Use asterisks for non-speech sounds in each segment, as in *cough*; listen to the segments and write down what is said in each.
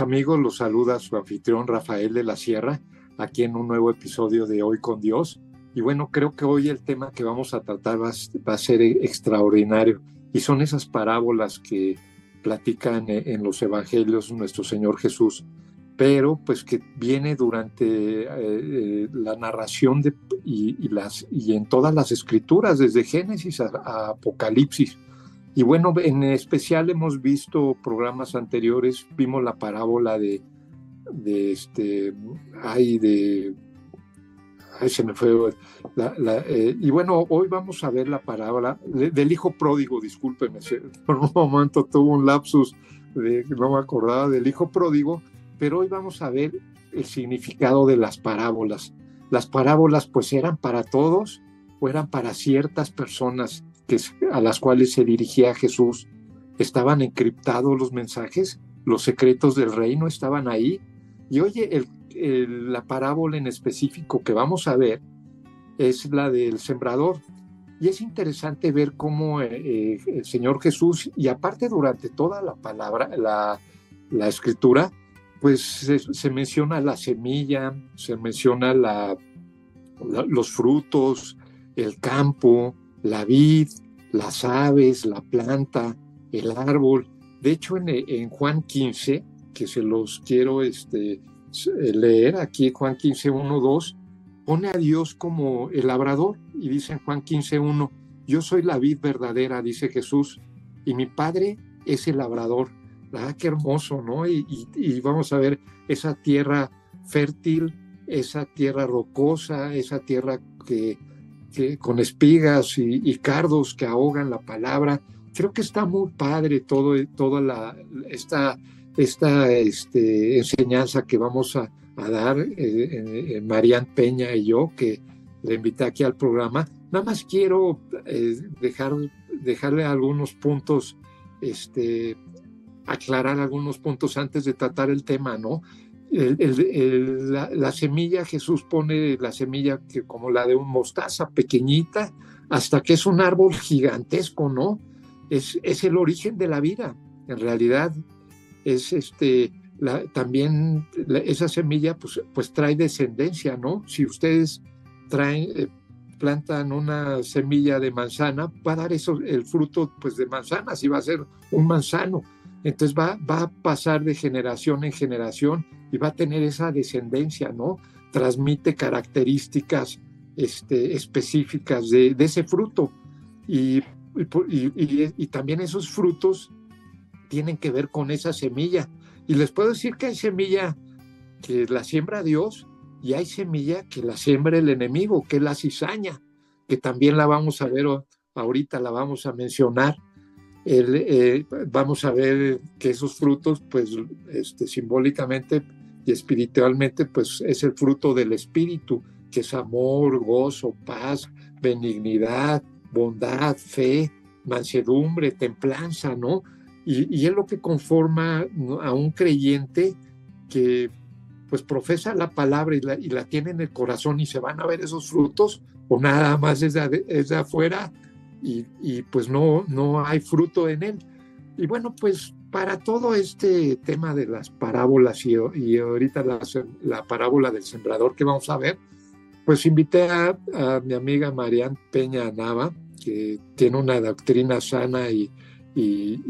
Amigos, los saluda su anfitrión Rafael de la Sierra, aquí en un nuevo episodio de Hoy con Dios. Y bueno, creo que hoy el tema que vamos a tratar va, a ser extraordinario y son esas parábolas que platican en los evangelios nuestro Señor Jesús, pero pues que viene durante eh, eh, la narración de, y en todas las escrituras, desde Génesis a Apocalipsis. Y bueno, en especial hemos visto programas anteriores, vimos la parábola de, este, ay, de, ay, se me fue, eh, y bueno, hoy vamos a ver la parábola del hijo pródigo, discúlpeme, *laughs* por un momento tuvo un lapsus de, no me acordaba del hijo pródigo, pero hoy vamos a ver el significado de las parábolas. Las parábolas pues eran para todos o eran para ciertas personas a las cuales se dirigía Jesús, estaban encriptados los mensajes, los secretos del reino estaban ahí. Y oye, la parábola en específico que vamos a ver es la del sembrador. Y es interesante ver cómo eh, eh, el Señor Jesús, y aparte durante toda la palabra, la, escritura, pues se, menciona la semilla, se menciona la, los frutos, el campo, la vid, las aves, la planta, el árbol. De hecho, en, Juan 15, que se los quiero este, leer aquí, Juan 15, 1, 2, pone a Dios como el labrador y dice en Juan 15, 1, yo soy la vid verdadera, dice Jesús, y mi padre es el labrador. Ah, qué hermoso, ¿no? Y vamos a ver esa tierra fértil, esa tierra rocosa, esa tierra que con espigas y, cardos que ahogan la palabra. Creo que está muy padre todo, toda la, esta, esta este, enseñanza que vamos a, dar eh, Marian Peña y yo, que le invité aquí al programa. Nada más quiero eh, dejar, dejarle algunos puntos, este, aclarar algunos puntos antes de tratar el tema, ¿no? La, semilla, Jesús pone la semilla que, como la de un mostaza pequeñita, hasta que es un árbol gigantesco, ¿no? Es, es el origen de la vida, en realidad. Es este, también esa semilla pues, pues trae descendencia, ¿no? Si ustedes traen, eh, plantan una semilla de manzana, va a dar eso, el fruto pues de manzana, si va a ser un manzano. Entonces va, va a pasar de generación en generación y va a tener esa descendencia, ¿no? Transmite características este, específicas de, ese fruto. Y, también esos frutos tienen que ver con esa semilla. Y les puedo decir que hay semilla que la siembra Dios y hay semilla que la siembra el enemigo, que es la cizaña, que también la vamos a ver ahorita, la vamos a mencionar. Eh, vamos a ver que esos frutos, pues este, simbólicamente y espiritualmente pues es el fruto del espíritu, que es amor, gozo, paz, benignidad, bondad, fe, mansedumbre, templanza, ¿no? Y, es lo que conforma a un creyente que pues profesa la palabra y la, y la, tiene en el corazón y se van a ver esos frutos o nada más es de, afuera y, y, pues no, no hay fruto en él. Y bueno, pues para todo este tema de las parábolas y, ahorita la, parábola del sembrador que vamos a ver, pues invité a, mi amiga Marian Peña Nava, que tiene una doctrina sana y,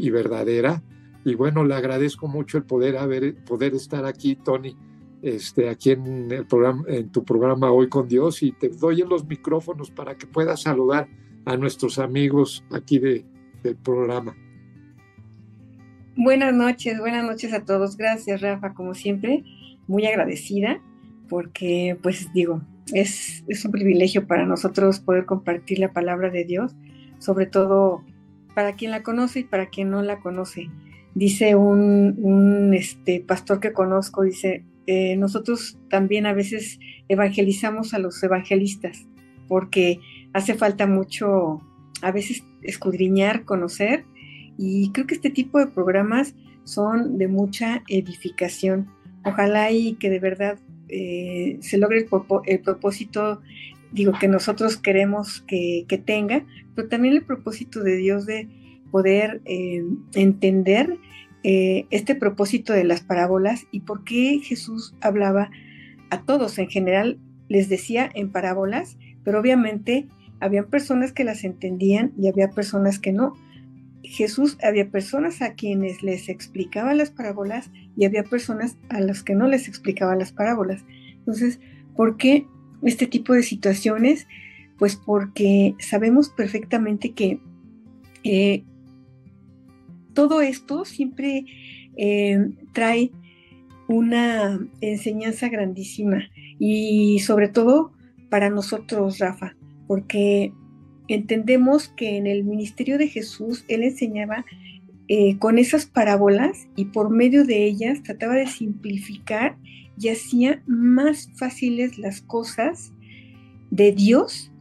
verdadera. Y bueno, le agradezco mucho el poder, haber, poder estar aquí, Tony, este, aquí en, el programa, en tu programa Hoy con Dios y te doy los micrófonos para que puedas saludar a nuestros amigos aquí de, del programa. Buenas noches, buenas noches a todos. Gracias, Rafa, como siempre, muy agradecida porque, pues digo, es, un privilegio para nosotros poder compartir la palabra de Dios, sobre todo para quien la conoce y para quien no la conoce. Dice un, este, pastor que conozco, dice, eh, nosotros también a veces evangelizamos a los evangelistas, porque hace falta mucho, a veces escudriñar, conocer, y creo que este tipo de programas son de mucha edificación. Ojalá y que de verdad eh, se logre el, propósito, digo, que nosotros queremos que, tenga, pero también el propósito de Dios de poder eh, entender eh, este propósito de las parábolas y por qué Jesús hablaba a todos en general, les decía en parábolas, pero obviamente había personas que las entendían y había personas que no. Jesús había personas a quienes les explicaba las parábolas y había personas a las que no les explicaba las parábolas. Entonces, ¿por qué este tipo de situaciones? Pues porque sabemos perfectamente que eh, todo esto siempre eh, trae una enseñanza grandísima y sobre todo para nosotros, Rafa, porque entendemos que en el ministerio de Jesús Él enseñaba eh, con esas parábolas y por medio de ellas trataba de simplificar y hacía más fáciles las cosas de Dios,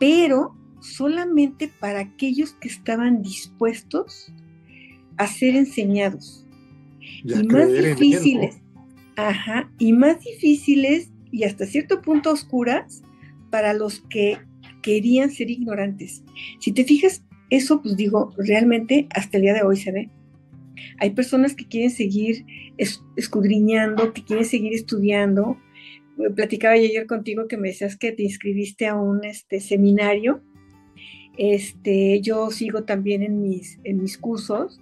pero solamente para aquellos que estaban dispuestos a ser enseñados. Y, más difíciles, ajá, y más difíciles y hasta cierto punto oscuras para los que querían ser ignorantes. Si te fijas, eso pues digo, realmente hasta el día de hoy se ve. Hay personas que quieren seguir escudriñando, que quieren seguir estudiando. Platicaba ayer contigo que me decías que te inscribiste a un este, seminario. Este, yo sigo también en mis, en mis cursos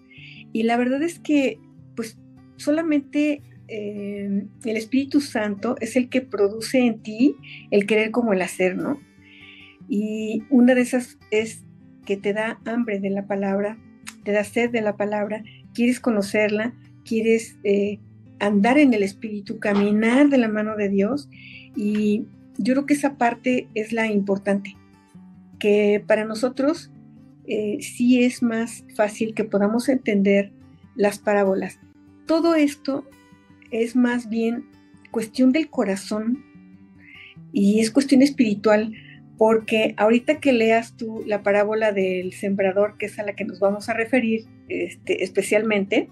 y la verdad es que pues solamente eh, el Espíritu Santo es el que produce en ti el querer como el hacer, ¿no? Y una de esas es que te da hambre de la palabra, te da sed de la palabra, quieres conocerla, quieres eh, andar en el Espíritu, caminar de la mano de Dios. Y yo creo que esa parte es la importante, que para nosotros eh, sí es más fácil que podamos entender las parábolas. Todo esto es más bien cuestión del corazón y es cuestión espiritual porque ahorita que leas tú la parábola del sembrador, que es a la que nos vamos a referir este, especialmente,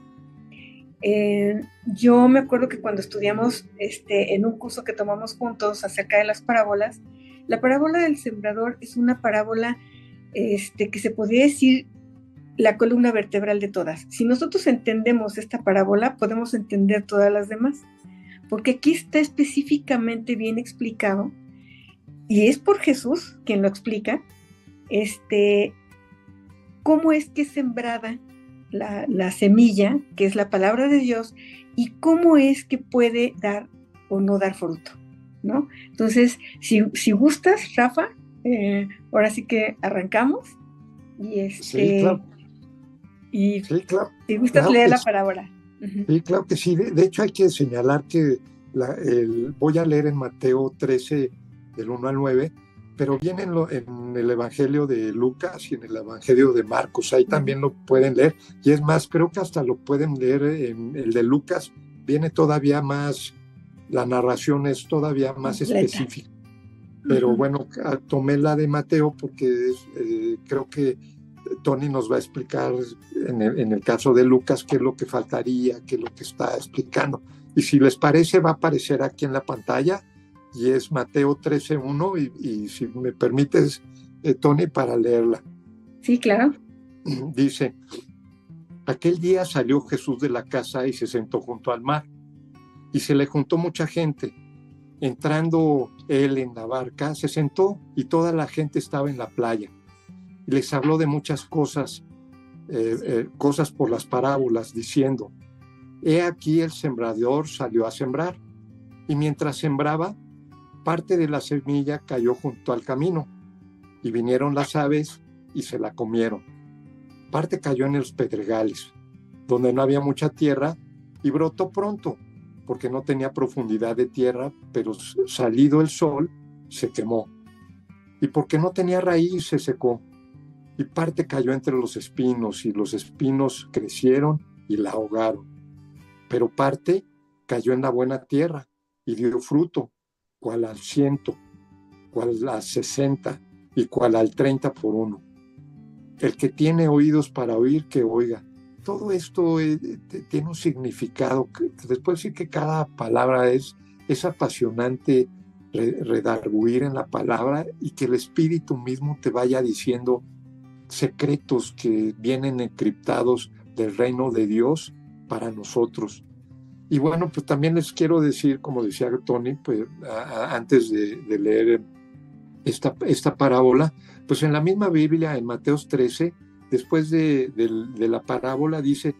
eh, yo me acuerdo que cuando estudiamos este, en un curso que tomamos juntos acerca de las parábolas, la parábola del sembrador es una parábola este, que se podría decir la columna vertebral de todas. Si nosotros entendemos esta parábola, podemos entender todas las demás, porque aquí está específicamente bien explicado y es por Jesús quien lo explica, este, cómo es que es sembrada la, semilla, que es la palabra de Dios, y cómo es que puede dar o no dar fruto, ¿no? Entonces, si, gustas, Rafa, eh, ahora sí que arrancamos. Y este, Y si gustas leer la parábola. Sí, claro que sí. De, hecho, hay que señalar que voy a leer en Mateo 13, del 1 al 9, pero viene en, en, el Evangelio de Lucas y en el Evangelio de Marcos, ahí también lo pueden leer, y es más, creo que hasta lo pueden leer en el de Lucas, viene todavía más, la narración es todavía más específica. Pero bueno, tomé la de Mateo porque eh, creo que Tony nos va a explicar en el, en el, caso de Lucas qué es lo que faltaría, qué es lo que está explicando. Y si les parece, va a aparecer aquí en la pantalla y es Mateo 13.1 y, y si me permites, eh, Tony, para leerla. Sí, claro. *clears throat* Dice, aquel día salió Jesús de la casa y se sentó junto al mar y se le juntó mucha gente. Entrando él en la barca, se sentó y toda la gente estaba en la playa. Y les habló de muchas cosas, eh, eh, cosas por las parábolas, diciendo, He aquí el sembrador salió a sembrar, y mientras sembraba, parte de la semilla cayó junto al camino y vinieron las aves y se la comieron. Parte cayó en los pedregales, donde no había mucha tierra y brotó pronto, porque no tenía profundidad de tierra, pero salido el sol se quemó. Y porque no tenía raíz se secó. Y parte cayó entre los espinos y los espinos crecieron y la ahogaron. Pero parte cayó en la buena tierra y dio fruto cual al ciento, cual al sesenta y cual al treinta por uno. El que tiene oídos para oír, que oiga. Todo esto eh, tiene un significado. Que, después sí que cada palabra es, es apasionante redarguir en la palabra y que el Espíritu mismo te vaya diciendo secretos que vienen encriptados del reino de Dios para nosotros. Y bueno, pues también les quiero decir, como decía Tony, pues antes de, leer esta, esta parábola, pues en la misma Biblia, en Mateos 13, después de, la parábola, dice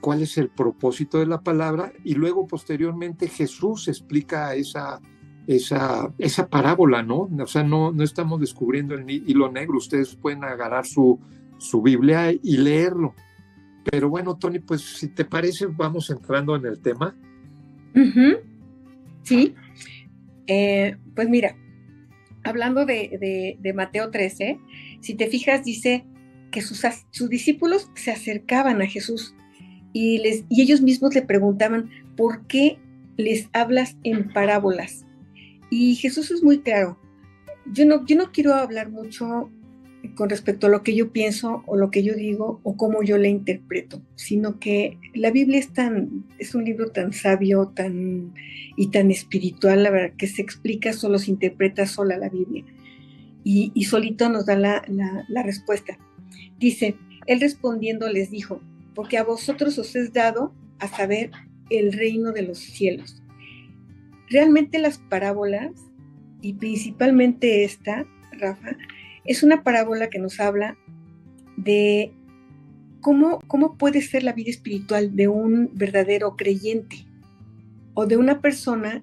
cuál es el propósito de la palabra y luego posteriormente Jesús explica esa, esa, esa parábola, ¿no? O sea, no, no estamos descubriendo el hilo negro, ustedes pueden agarrar su, su Biblia y leerlo. Pero bueno, Tony, pues si te parece, vamos entrando en el tema. Sí, eh, pues mira, hablando de, Mateo 13, si te fijas, dice que sus, sus, discípulos se acercaban a Jesús y, les, y ellos mismos le preguntaban, ¿por qué les hablas en parábolas? Y Jesús es muy claro. Yo no, yo no quiero hablar mucho con respecto a lo que yo pienso o lo que yo digo o cómo yo la interpreto, sino que la Biblia es tan, es un libro tan sabio, tan y tan espiritual, la verdad, que se explica solo, se interpreta sola la Biblia. Y, solito nos da la, la respuesta. Dice, él respondiendo les dijo, porque a vosotros os es dado a saber el reino de los cielos. Realmente las parábolas, y principalmente esta, Rafa, es una parábola que nos habla de cómo, cómo puede ser la vida espiritual de un verdadero creyente o de una persona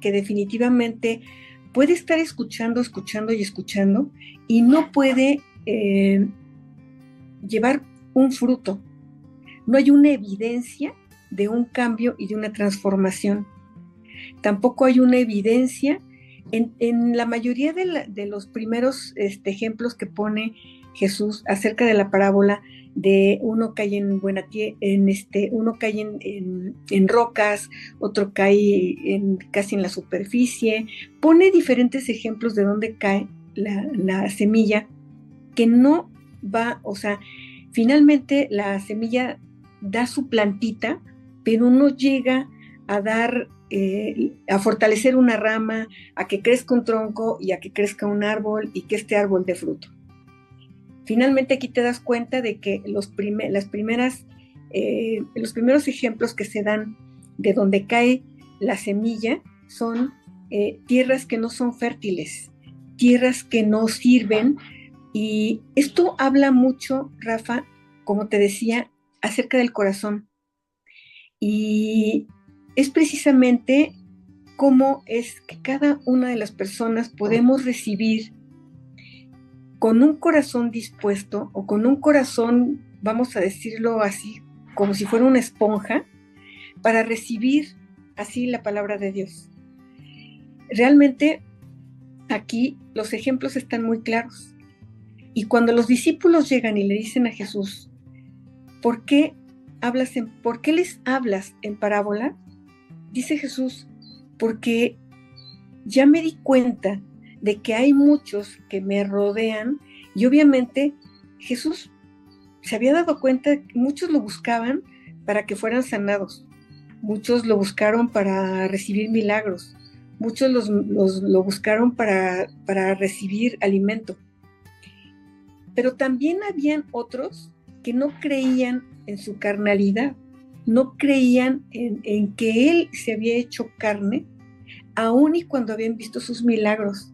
que definitivamente puede estar escuchando, escuchando y escuchando y no puede eh, llevar un fruto. No hay una evidencia de un cambio y de una transformación. Tampoco hay una evidencia en, la mayoría de, los primeros este, ejemplos que pone Jesús acerca de la parábola de uno cae en buena en este, uno cae en, rocas, otro cae en, casi en la superficie, pone diferentes ejemplos de dónde cae la, la semilla que no va, o sea, finalmente la semilla da su plantita, pero no llega a dar eh, a fortalecer una rama, a que crezca un tronco y a que crezca un árbol y que este árbol dé fruto. Finalmente aquí te das cuenta de que los, las primeras, eh, los primeros ejemplos que se dan de donde cae la semilla son eh, tierras que no son fértiles, tierras que no sirven. Y esto habla mucho, Rafa, como te decía, acerca del corazón. Y es precisamente cómo es que cada una de las personas podemos recibir con un corazón dispuesto o con un corazón, vamos a decirlo así, como si fuera una esponja, para recibir así la palabra de Dios. Realmente aquí los ejemplos están muy claros. Y cuando los discípulos llegan y le dicen a Jesús, ¿por qué hablas en, por qué les hablas en parábola? Dice Jesús, porque ya me di cuenta de que hay muchos que me rodean y obviamente Jesús se había dado cuenta que muchos lo buscaban para que fueran sanados, muchos lo buscaron para recibir milagros, muchos los, lo buscaron para, para recibir alimento. Pero también habían otros que no creían en su carnalidad, no creían en, que Él se había hecho carne, aun y cuando habían visto sus milagros,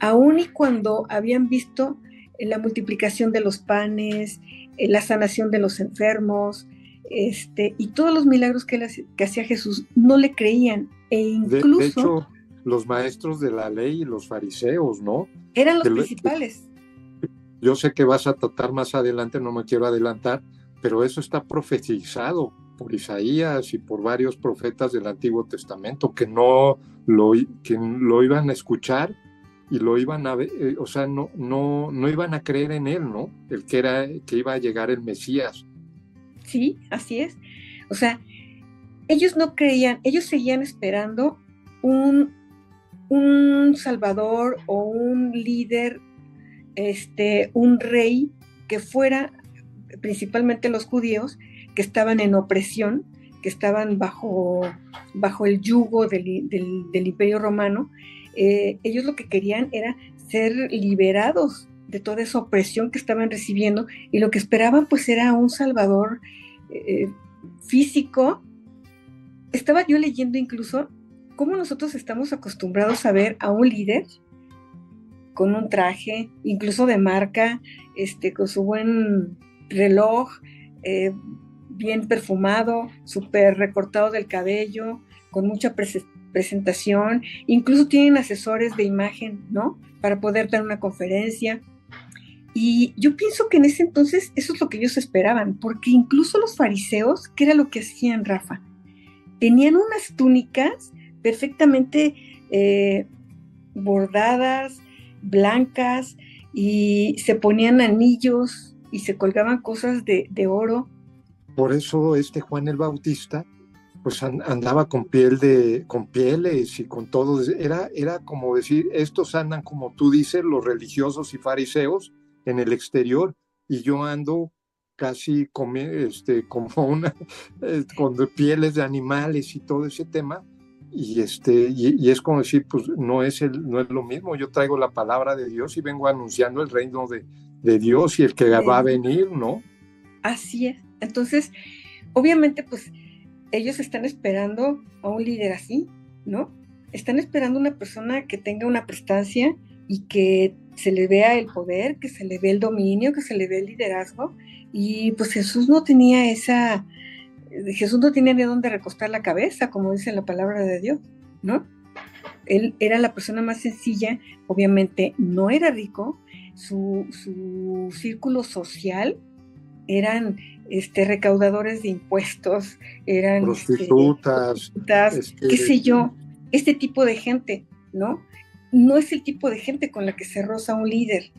aun y cuando habían visto eh, la multiplicación de los panes, eh, la sanación de los enfermos, este, y todos los milagros que, hacía Jesús, no le creían. E incluso. De, hecho, los maestros de la ley y los fariseos, ¿no? Eran los principales. Yo sé que vas a tratar más adelante, no me quiero adelantar, pero eso está profetizado por Isaías y por varios profetas del Antiguo Testamento que no lo, que lo iban a escuchar y lo iban a ver, eh, o sea, no, no, no iban a creer en él, ¿no? El que era, que iba a llegar el Mesías. Sí, así es. O sea, ellos no creían, ellos seguían esperando un, un salvador o un líder, este, un rey que fuera, principalmente los judíos, que estaban en opresión, que estaban bajo, bajo el yugo del, imperio romano, eh, ellos lo que querían era ser liberados de toda esa opresión que estaban recibiendo y lo que esperaban pues era un salvador eh, físico. Estaba yo leyendo incluso cómo nosotros estamos acostumbrados a ver a un líder con un traje, incluso de marca, este, con su buen reloj, eh, bien perfumado, súper recortado del cabello, con mucha presentación, incluso tienen asesores de imagen, ¿no? Para poder dar una conferencia. Y yo pienso que en ese entonces eso es lo que ellos esperaban, porque incluso los fariseos, ¿qué era lo que hacían, Rafa? Tenían unas túnicas perfectamente eh, bordadas, blancas, y se ponían anillos y se colgaban cosas de, oro. Por eso este Juan el Bautista pues andaba con piel de, con pieles y con todo. Era, era como decir, estos andan como tú dices, los religiosos y fariseos, en el exterior y yo ando casi como, este, *laughs* como una, eh, con pieles de animales y todo ese tema. Y, este, y, es como decir, pues no es, el, no es lo mismo, yo traigo la palabra de Dios y vengo anunciando el reino de, de Dios y el que va a venir, ¿no? Así es. Entonces, obviamente, pues ellos están esperando a un líder así, ¿no? Están esperando una persona que tenga una prestancia y que se le vea el poder, que se le vea el dominio, que se le vea el liderazgo. Y pues Jesús no tenía esa, Jesús no tenía de dónde recostar la cabeza, como dice la palabra de Dios, ¿no? Él era la persona más sencilla, obviamente no era rico, su, círculo social eran este, recaudadores de impuestos, eran este, prostitutas, este, qué sé yo, este tipo de gente, ¿no? no es el tipo de gente con la que se roza un líder.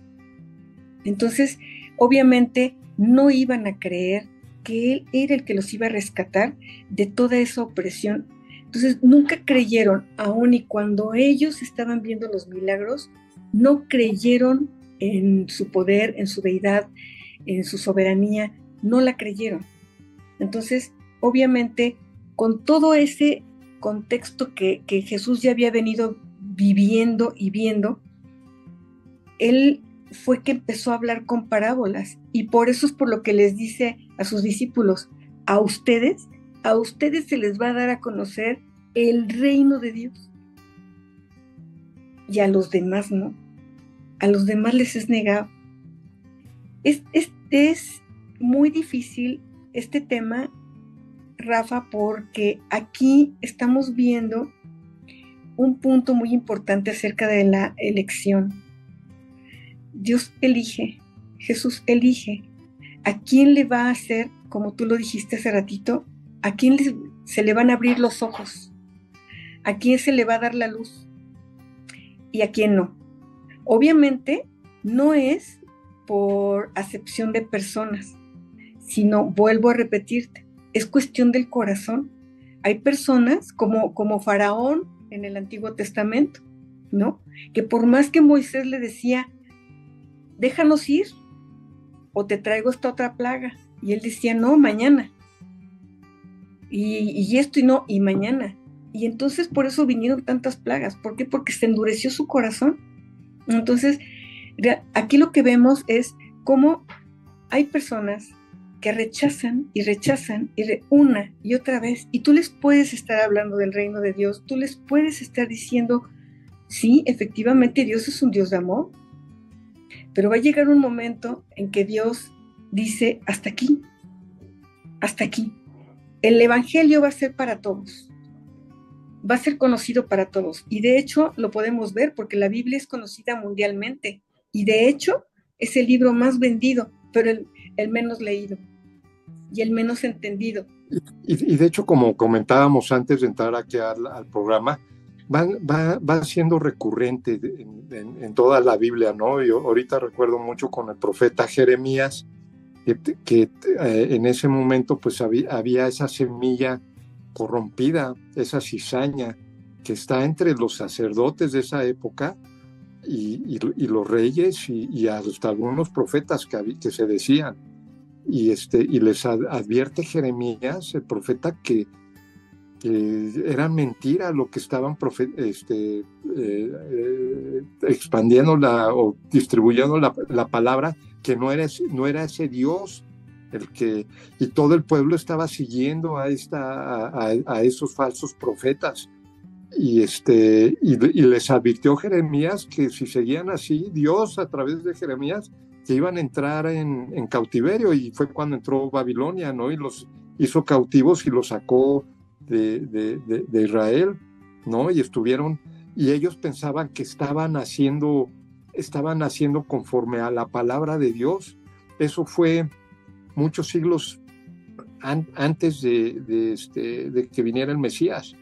Entonces, obviamente, no iban a creer que él era el que los iba a rescatar de toda esa opresión. Entonces, nunca creyeron, aun y cuando ellos estaban viendo los milagros, no creyeron en su poder, en su deidad, en su soberanía, no la creyeron. Entonces, obviamente, con todo ese contexto que, que Jesús ya había venido viviendo y viendo, él fue que empezó a hablar con parábolas y por eso es por lo que les dice a sus discípulos, a ustedes, a ustedes se les va a dar a conocer el reino de Dios. Y a los demás no. A los demás les es negado. Es, es muy difícil este tema, Rafa, porque aquí estamos viendo un punto muy importante acerca de la elección. Dios elige, Jesús elige a quién le va a hacer, como tú lo dijiste hace ratito, a quién se le van a abrir los ojos, a quién se le va a dar la luz y a quién no. Obviamente no es por acepción de personas, sino, vuelvo a repetirte, es cuestión del corazón. Hay personas como, como Faraón en el Antiguo Testamento, ¿no? Que por más que Moisés le decía, déjanos ir o te traigo esta otra plaga, y él decía, no, mañana. Y, esto y no, y mañana. Y entonces por eso vinieron tantas plagas. ¿Por qué? Porque se endureció su corazón. Entonces, aquí lo que vemos es cómo hay personas que rechazan y rechazan y una y otra vez. Y tú les puedes estar hablando del reino de Dios, tú les puedes estar diciendo, sí, efectivamente Dios es un Dios de amor, pero va a llegar un momento en que Dios dice, hasta aquí, hasta aquí. El Evangelio va a ser para todos, va a ser conocido para todos. Y de hecho lo podemos ver porque la Biblia es conocida mundialmente. Y de hecho es el libro más vendido, pero el menos leído y el menos entendido. Y, de hecho, como comentábamos antes de entrar aquí al, programa, va, va, siendo recurrente en, toda la Biblia, ¿no? Yo ahorita recuerdo mucho con el profeta Jeremías, que, eh, en ese momento pues había, esa semilla corrompida, esa cizaña que está entre los sacerdotes de esa época y, y, los reyes y, hasta algunos profetas que, que se decían y, este, y les advierte Jeremías, el profeta, que, era mentira lo que estaban este, eh, eh, expandiendo la, o distribuyendo la, palabra, que no era, no era ese Dios el que, y todo el pueblo estaba siguiendo a, esta, a, esos falsos profetas. Y, este, y, les advirtió Jeremías que si seguían así, Dios a través de Jeremías, que iban a entrar en, cautiverio. Y fue cuando entró Babilonia, ¿no? Y los hizo cautivos y los sacó de, de Israel, ¿no? Y estuvieron, y ellos pensaban que estaban haciendo, estaban haciendo conforme a la palabra de Dios. Eso fue muchos siglos antes de, este, de, que viniera el Mesías.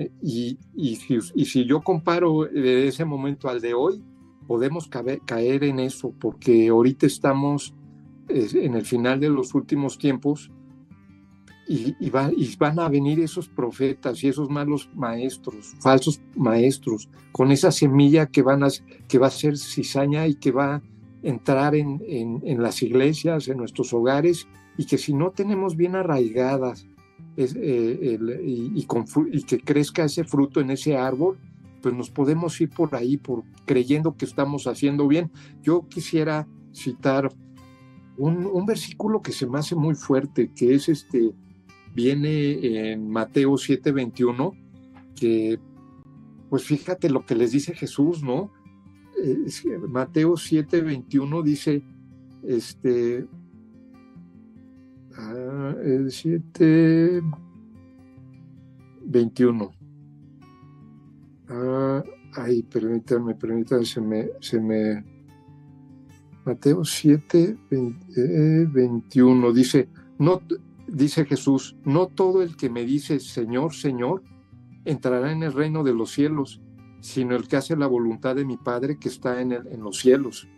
Eh, y, y, si, yo comparo de ese momento al de hoy, podemos caer en eso, porque ahorita estamos en el final de los últimos tiempos y, y, van a venir esos profetas y esos malos maestros, falsos maestros, con esa semilla que, van a, que va a ser cizaña y que va entrar en, en, las iglesias, en nuestros hogares, y que si no tenemos bien arraigadas eh, y, que crezca ese fruto en ese árbol, pues nos podemos ir por ahí por creyendo que estamos haciendo bien. Yo quisiera citar un, versículo que se me hace muy fuerte, que es este, viene en Mateo 7:21, que pues fíjate lo que les dice Jesús, ¿no? Mateo 7, 21 dice, este, ah, el 7, 21. Ah, ay, permítanme, permítanme, se me, se me, Mateo 7, 21 dice, no, dice Jesús, no todo el que me dice Señor, Señor, entrará en el reino de los cielos, sino el que hace la voluntad de mi Padre que está en, en los cielos.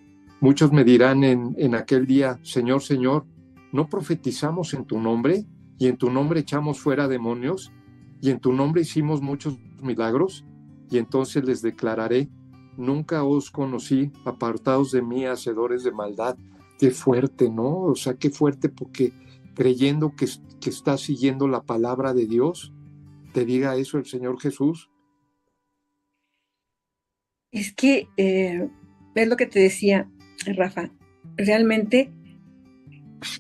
Muchos me dirán en, en aquel día, Señor, Señor, ¿no profetizamos en tu nombre? ¿Y en tu nombre echamos fuera demonios? ¿Y en tu nombre hicimos muchos milagros? Y entonces les declararé, nunca os conocí, apartados de mí, hacedores de maldad. Qué fuerte, ¿no? O sea, qué fuerte porque creyendo que, que estás siguiendo la palabra de Dios, te diga eso el Señor Jesús, es que, eh, es lo que te decía, Rafa, realmente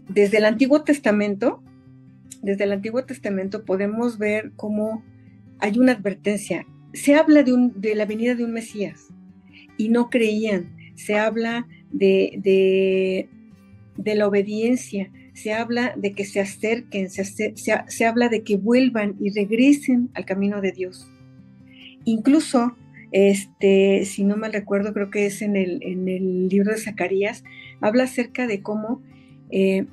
desde el Antiguo Testamento, desde el Antiguo Testamento podemos ver cómo hay una advertencia. Se habla de, la venida de un Mesías y no creían. Se habla de, la obediencia, se habla de que se acerquen, se, habla de que vuelvan y regresen al camino de Dios. Incluso este, si no mal recuerdo, creo que es en el libro de Zacarías, habla acerca de cómo eh,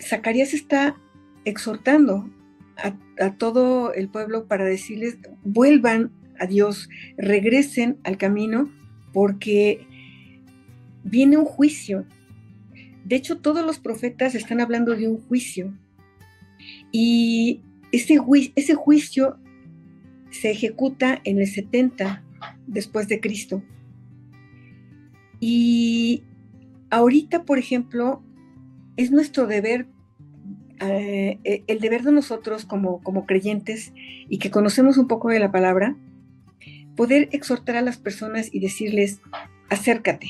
Zacarías está exhortando a, todo el pueblo para decirles, vuelvan a Dios, regresen al camino, porque viene un juicio. De hecho, todos los profetas están hablando de un juicio. Y ese, ese juicio se ejecuta en el 70 después de Cristo. Y ahorita, por ejemplo, es nuestro deber, eh, eh, el deber de nosotros como, como creyentes y que conocemos un poco de la palabra, poder exhortar a las personas y decirles, acércate,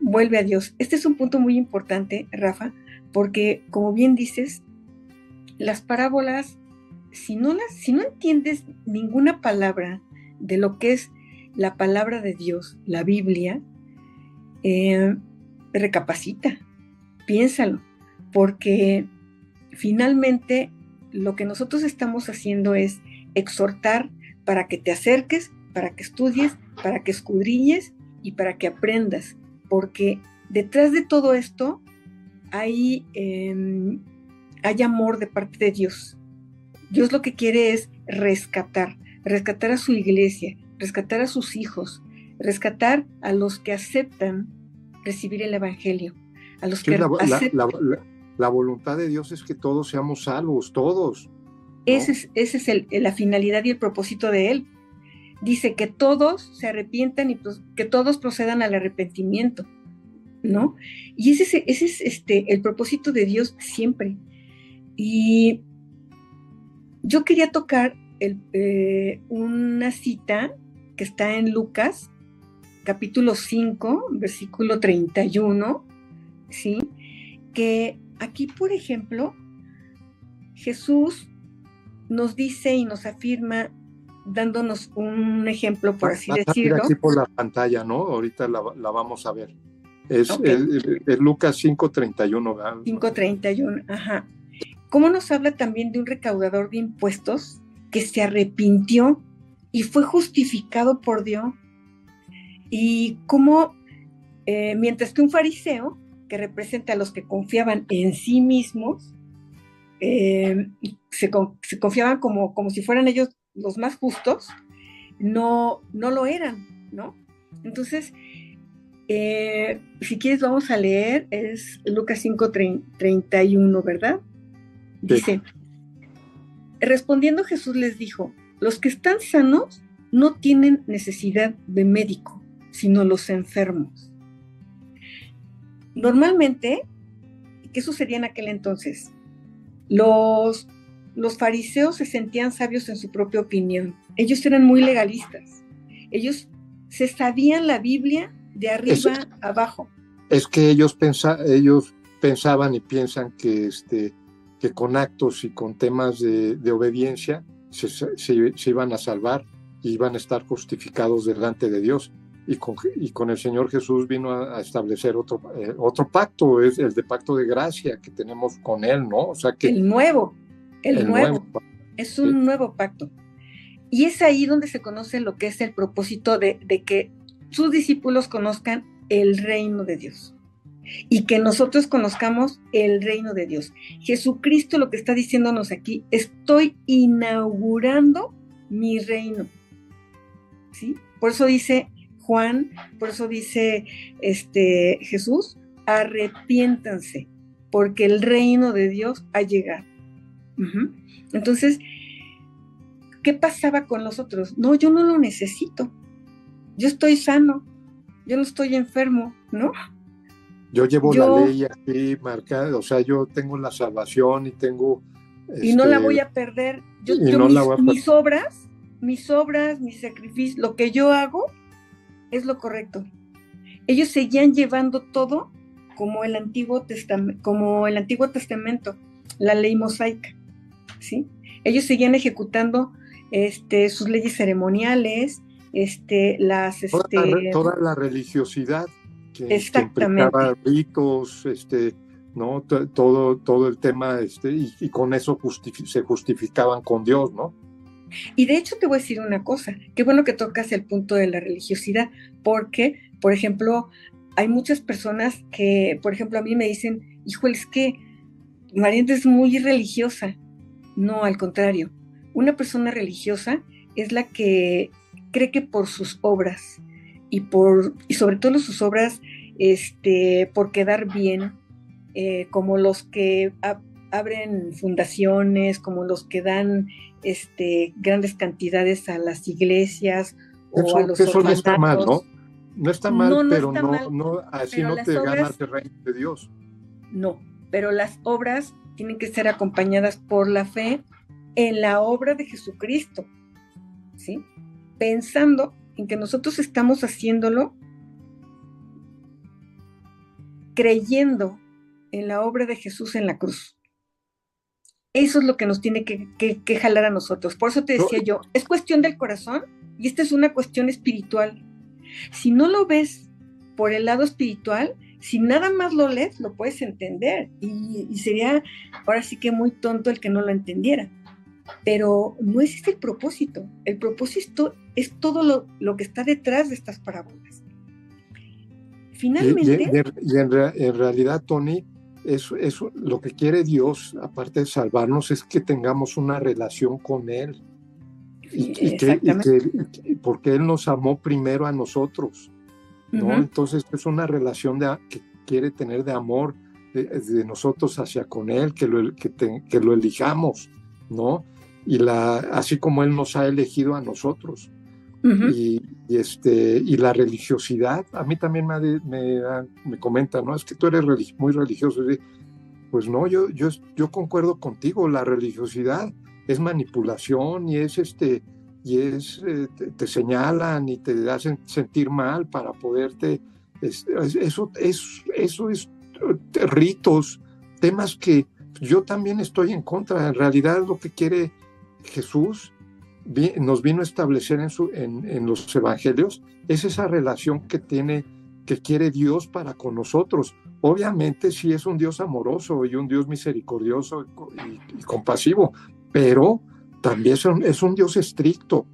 vuelve a Dios. Este es un punto muy importante, Rafa, porque como bien dices, las parábolas, si no, las, si no entiendes ninguna palabra de lo que es la palabra de Dios, la Biblia, eh, recapacita, piénsalo, porque finalmente lo que nosotros estamos haciendo es exhortar para que te acerques, para que estudies, para que escudriñes y para que aprendas, porque detrás de todo esto hay, em, hay amor de parte de Dios. Dios lo que quiere es rescatar, rescatar a su iglesia, rescatar a sus hijos, rescatar a los que aceptan recibir el Evangelio, a los que la, la, voluntad de Dios es que todos seamos salvos, todos. Esa es, ese es el, la finalidad y el propósito de Él. Dice que todos se arrepientan y que todos procedan al arrepentimiento, ¿no? Y ese es, ese es este, el propósito de Dios siempre. Y yo quería tocar el, eh, una cita que está en Lucas, capítulo 5, versículo 31, ¿sí? Que aquí, por ejemplo, Jesús nos dice y nos afirma, dándonos un ejemplo, por así decirlo. Aquí por la pantalla, ¿no? Ahorita la, vamos a ver. Es, Lucas 5.31, ¿verdad? 5.31, ajá. ¿Cómo nos habla también de un recaudador de impuestos que se arrepintió y fue justificado por Dios? Y cómo, eh, mientras que un fariseo, que representa a los que confiaban en sí mismos, eh, se, confiaban como, como si fueran ellos los más justos, no, no lo eran, ¿no? Entonces, eh, si quieres vamos a leer, es Lucas 5, 31, ¿verdad? Dice, respondiendo Jesús les dijo, los que están sanos no tienen necesidad de médico, sino los enfermos. Normalmente, ¿qué sucedía en aquel entonces? Los, los fariseos se sentían sabios en su propia opinión. Ellos eran muy legalistas. Ellos se sabían la Biblia de arriba abajo. Es que ellos, pensa, ellos pensaban y piensan que, este, que con actos y con temas de, obediencia se, se, iban a salvar y iban a estar justificados delante de Dios. Y con, y con el Señor Jesús vino a, establecer otro, eh, otro pacto, es el de pacto de gracia que tenemos con Él, ¿no? O sea que... El nuevo, el, nuevo. Es un nuevo pacto. Y es ahí donde se conoce lo que es el propósito de, de que sus discípulos conozcan el reino de Dios y que nosotros conozcamos el reino de Dios. Jesucristo lo que está diciéndonos aquí, estoy inaugurando mi reino. ¿Sí? Por eso dice Juan, por eso dice este Jesús, arrepiéntanse, porque el reino de Dios ha llegado. Entonces, ¿qué pasaba con nosotros? No, yo no lo necesito yo estoy sano, yo no estoy enfermo, ¿no? Yo llevo la ley aquí marcada, o sea, yo tengo la salvación y tengo... y no la voy a perder. Yo, mis, mis obras, mis obras, mis sacrificios, lo que yo hago es lo correcto. Ellos seguían llevando todo como el Antiguo, Testamento, como el Antiguo Testamento, la ley mosaica, ¿sí? Ellos seguían ejecutando este, sus leyes ceremoniales, este, las... Toda, la, este, toda religiosidad que, exactamente. ritos, este, ¿no? todo, todo el tema, este, y, con eso se justificaban con Dios, ¿no? Y de hecho te voy a decir una cosa, qué bueno que tocas el punto de la religiosidad, porque, por ejemplo, hay muchas personas que, por ejemplo, a mí me dicen, híjole, es que Mariente es muy religiosa. No, al contrario, una persona religiosa es la que cree que por sus obras y, por, y sobre todo sus obras este, por quedar bien, eh, como los que abren fundaciones, como los que dan este, grandes cantidades a las iglesias o a los Eso no está mal, ¿no? No está mal, pero no, así no te ganas el reino de Dios. No, pero las obras tienen que ser acompañadas por la fe en la obra de Jesucristo, ¿sí? pensando en que nosotros estamos haciéndolo creyendo en la obra de Jesús en la cruz. Eso es lo que nos tiene que, jalar a nosotros. Por eso te decía yo, es cuestión del corazón y esta es una cuestión espiritual. Si no lo ves por el lado espiritual, si nada más lo lees, lo puedes entender y, y sería ahora sí que muy tonto el que no lo entendiera. Pero no es el propósito. El propósito es todo lo, que está detrás de estas parábolas. Finalmente... Y, en, realidad, Tony, eso, eso, lo que quiere Dios, aparte de salvarnos, es que tengamos una relación con Él. Y, que, porque Él nos amó primero a nosotros. ¿no? Entonces es una relación de, que quiere tener de amor de, nosotros hacia con Él, que lo, que, que lo elijamos, ¿no? Y la, así como Él nos ha elegido a nosotros y, este, y la religiosidad, a mí también me, me, me comenta, ¿no? Es que tú eres muy religioso. Pues no, yo, yo, yo concuerdo contigo, la religiosidad es manipulación y es este y es eh, te, señalan y te hacen sentir mal para poderte eso es eso es ritos temas que yo también estoy en contra. En realidad lo que quiere Jesús nos vino a establecer en, su, en, los evangelios es esa relación que tiene, que quiere Dios para con nosotros. Obviamente sí es un Dios amoroso y un Dios misericordioso y, compasivo, pero también es un, es un, Dios estricto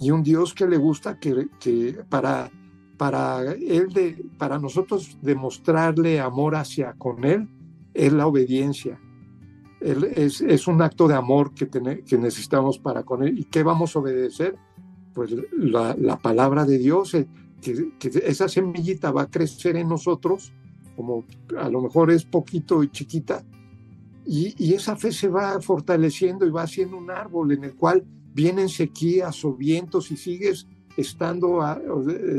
y un Dios que le gusta que, que para, para, él de, para nosotros demostrarle amor hacia con Él es la obediencia es, es, un acto de amor que, que necesitamos para con Él. ¿Y qué vamos a obedecer? Pues la, la palabra de Dios, eh, que, que, esa semillita va a crecer en nosotros, como a lo mejor es poquito y chiquita, y, y esa fe se va fortaleciendo y va haciendo un árbol en el cual vienen sequías o vientos y sigues estando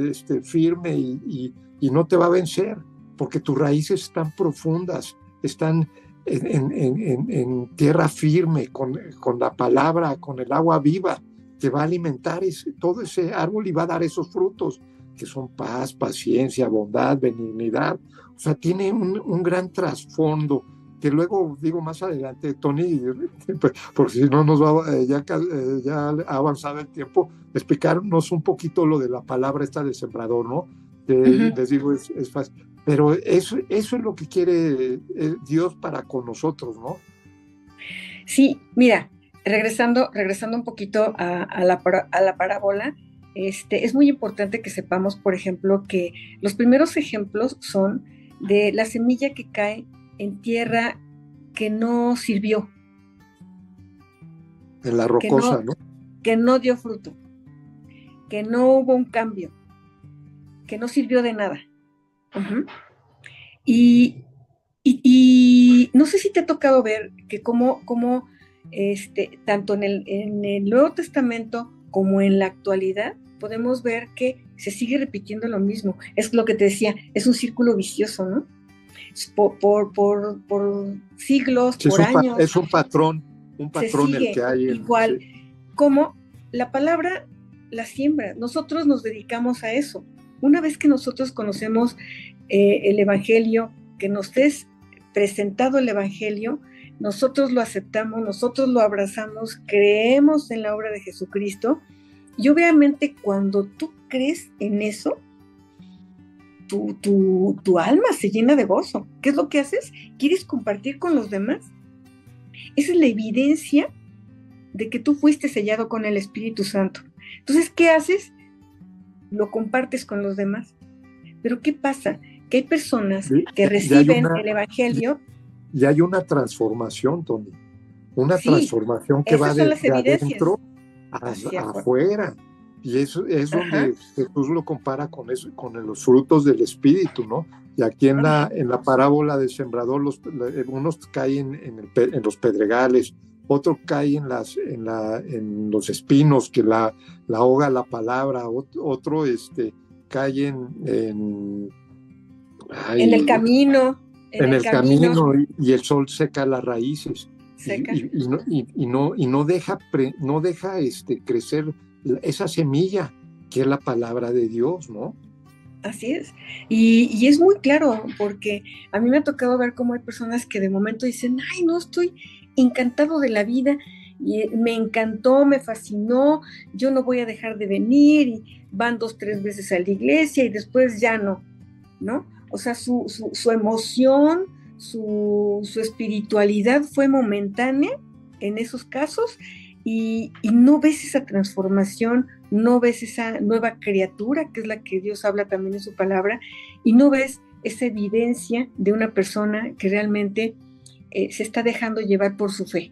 este, firme y, y, y, no te va a vencer, porque tus raíces están profundas, están en, tierra firme, con, la palabra, con el agua viva, que va a alimentar ese, todo ese árbol y va a dar esos frutos, que son paz, paciencia, bondad, benignidad. O sea, tiene un, gran trasfondo que luego digo más adelante, Tony, *laughs* porque si no nos va, eh, ya, eh, ya ha avanzado el tiempo, explicarnos un poquito lo de la palabra esta de sembrador, ¿no? Les digo, es, es, fácil. Pero eso, eso es lo que quiere eh, Dios para con nosotros, ¿no? Sí, mira, regresando, regresando un poquito a, la, a la parábola, este, es muy importante que sepamos, por ejemplo, que los primeros ejemplos son de la semilla que cae en tierra que no sirvió. En la rocosa, ¿no? Que no dio fruto, que no hubo un cambio, que no sirvió de nada y, no sé si te ha tocado ver que como, como este, tanto en el, en el Nuevo Testamento como en la actualidad, podemos ver que se sigue repitiendo lo mismo. Es lo que te decía, es un círculo vicioso, ¿no? Por, por, por, siglos, por años. Es un patrón, un patrón el que hay. igual, como la palabra la siembra, nosotros nos dedicamos a eso. Una vez que nosotros conocemos eh, el Evangelio, que nos es presentado el Evangelio, nosotros lo aceptamos, nosotros lo abrazamos, creemos en la obra de Jesucristo y obviamente cuando tú crees en eso, tu, tu, alma se llena de gozo. ¿Qué es lo que haces? ¿Quieres compartir con los demás? Esa es la evidencia de que tú fuiste sellado con el Espíritu Santo. Entonces, ¿qué haces? Lo compartes con los demás. Pero ¿qué pasa? que hay personas que reciben el Evangelio. Y hay una transformación, Tony. Una transformación que va de, adentro hacia afuera. Y eso es donde Jesús lo compara con eso, con los frutos del Espíritu, ¿no? Y aquí en la, en la parábola del sembrador, los, unos caen en, en, los pedregales, otro cae en, las, en, la, en los espinos que la, la ahoga la palabra, otro, este, cae en en el camino. En, el, camino, y, el sol seca las raíces. Y, no, y, no, deja, no deja este, crecer esa semilla que es la palabra de Dios, ¿no? Así es. Y, es muy claro, porque a mí me ha tocado ver cómo hay personas que de momento dicen, ay, no, estoy encantado de la vida, y eh, me encantó, me fascinó, yo no voy a dejar de venir, y van dos, tres veces a la iglesia y después ya no, ¿no? O sea, su, emoción, su, espiritualidad fue momentánea en esos casos y, no ves esa transformación, no ves esa nueva criatura, que es la que Dios habla también en su palabra, y no ves esa evidencia de una persona que realmente eh, se está dejando llevar por su fe.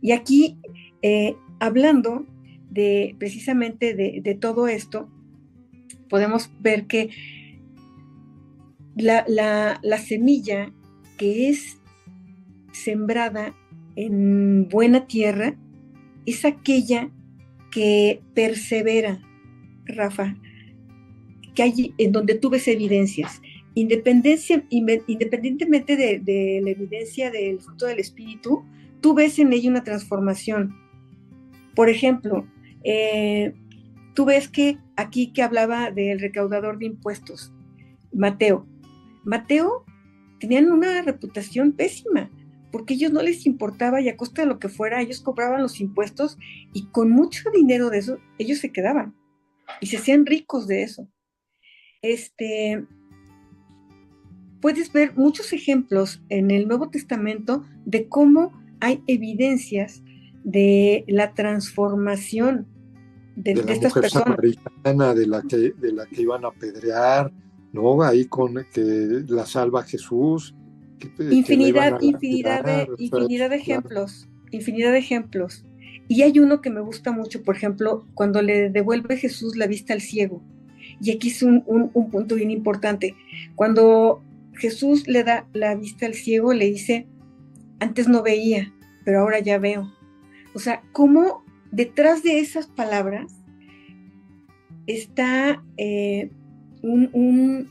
Y aquí, eh, hablando de precisamente de todo esto, podemos ver que la, semilla que es sembrada en buena tierra es aquella que persevera, Rafa, que hay en donde tú ves evidencias. Independencia, independientemente de, la evidencia del fruto del Espíritu, tú ves en ella una transformación. Por ejemplo, eh, tú ves que aquí que hablaba del recaudador de impuestos, Mateo, Mateo tenían una reputación pésima, porque ellos no les importaba y a costa de lo que fuera, ellos cobraban los impuestos y con mucho dinero de eso, ellos se quedaban y se hacían ricos de eso. Este, puedes ver muchos ejemplos en el Nuevo Testamento de cómo hay evidencias de la transformación de, de, estas personas. de la que de la que iban a apedrear, ¿no? Ahí con que la salva Jesús. Que, infinidad, que infinidad, de, infinidad de ejemplos, infinidad de ejemplos. Y hay uno que me gusta mucho, por ejemplo, cuando le devuelve Jesús la vista al ciego. Y aquí es un, un, un punto bien importante. Cuando Jesús le da la vista al ciego, le dice, antes no veía, pero ahora ya veo. O sea, cómo detrás de esas palabras está eh, un,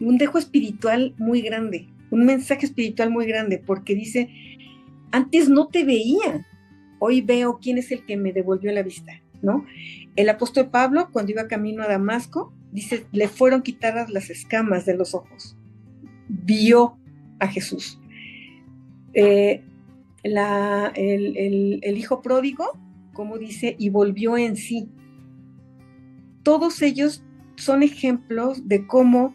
un, dejo espiritual muy grande, un mensaje espiritual muy grande, porque dice, antes no te veía, hoy veo quién es el que me devolvió la vista, ¿no? El apóstol Pablo, cuando iba camino a Damasco, dice, le fueron quitadas las escamas de los ojos, vio a Jesús. Eh, el hijo pródigo, como dice, y volvió en sí. Todos ellos son ejemplos de cómo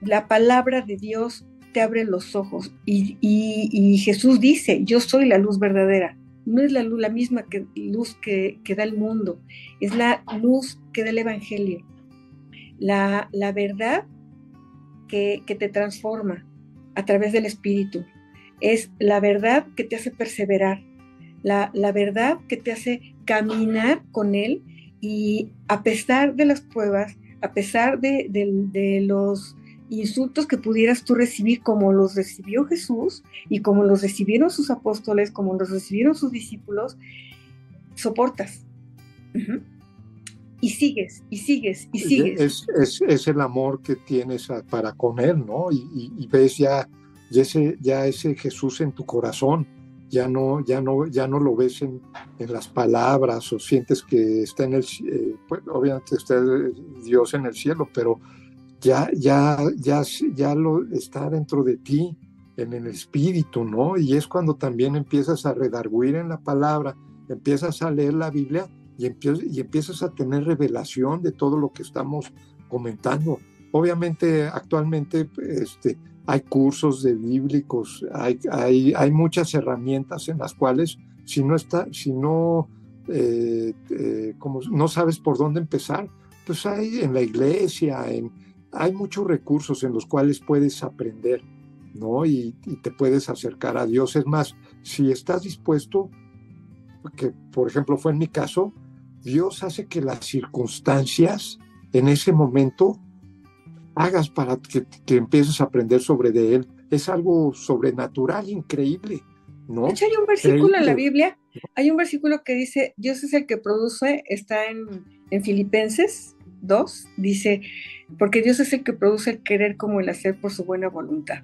la palabra de Dios te abre los ojos. Y, Jesús dice, yo soy la luz verdadera. No es la luz la misma que, luz que, da el mundo, es la luz que da el Evangelio. La, la verdad que, te transforma a través del Espíritu. Es la verdad que te hace perseverar, la, la verdad que te hace caminar con Él y a pesar de las pruebas, a pesar de, los insultos que pudieras tú recibir como los recibió Jesús y como los recibieron sus apóstoles, como los recibieron sus discípulos, soportas. Y sigues, y sigues, y sigues. Es, el amor que tienes para con Él, ¿no? Y, ves ya, ese, ya ese Jesús en tu corazón ya no, ya no, ya no lo ves en, las palabras o sientes que está en el, eh, pues, obviamente está Dios en el cielo, pero ya, ya, ya, ya lo está dentro de ti, en el espíritu, ¿no? Y es cuando también empiezas a redarguir en la palabra, empiezas a leer la Biblia y, empiezas, y empiezas a tener revelación de todo lo que estamos comentando. Obviamente, actualmente, este, hay cursos de bíblicos, hay, hay, hay muchas herramientas en las cuales si no está, si no, eh, eh, como no sabes por dónde empezar, pues hay en la iglesia, en, hay muchos recursos en los cuales puedes aprender, ¿no? Y, y, te puedes acercar a Dios. Es más, si estás dispuesto, que por ejemplo fue en mi caso, Dios hace que las circunstancias en ese momento hagas para que, empieces a aprender sobre de él. Es algo sobrenatural, increíble. ¿no? De hecho, hay un versículo en la Biblia, hay un versículo que dice, Dios es el que produce, está en, en Filipenses 2, dice, porque Dios es el que produce el querer como el hacer por su buena voluntad.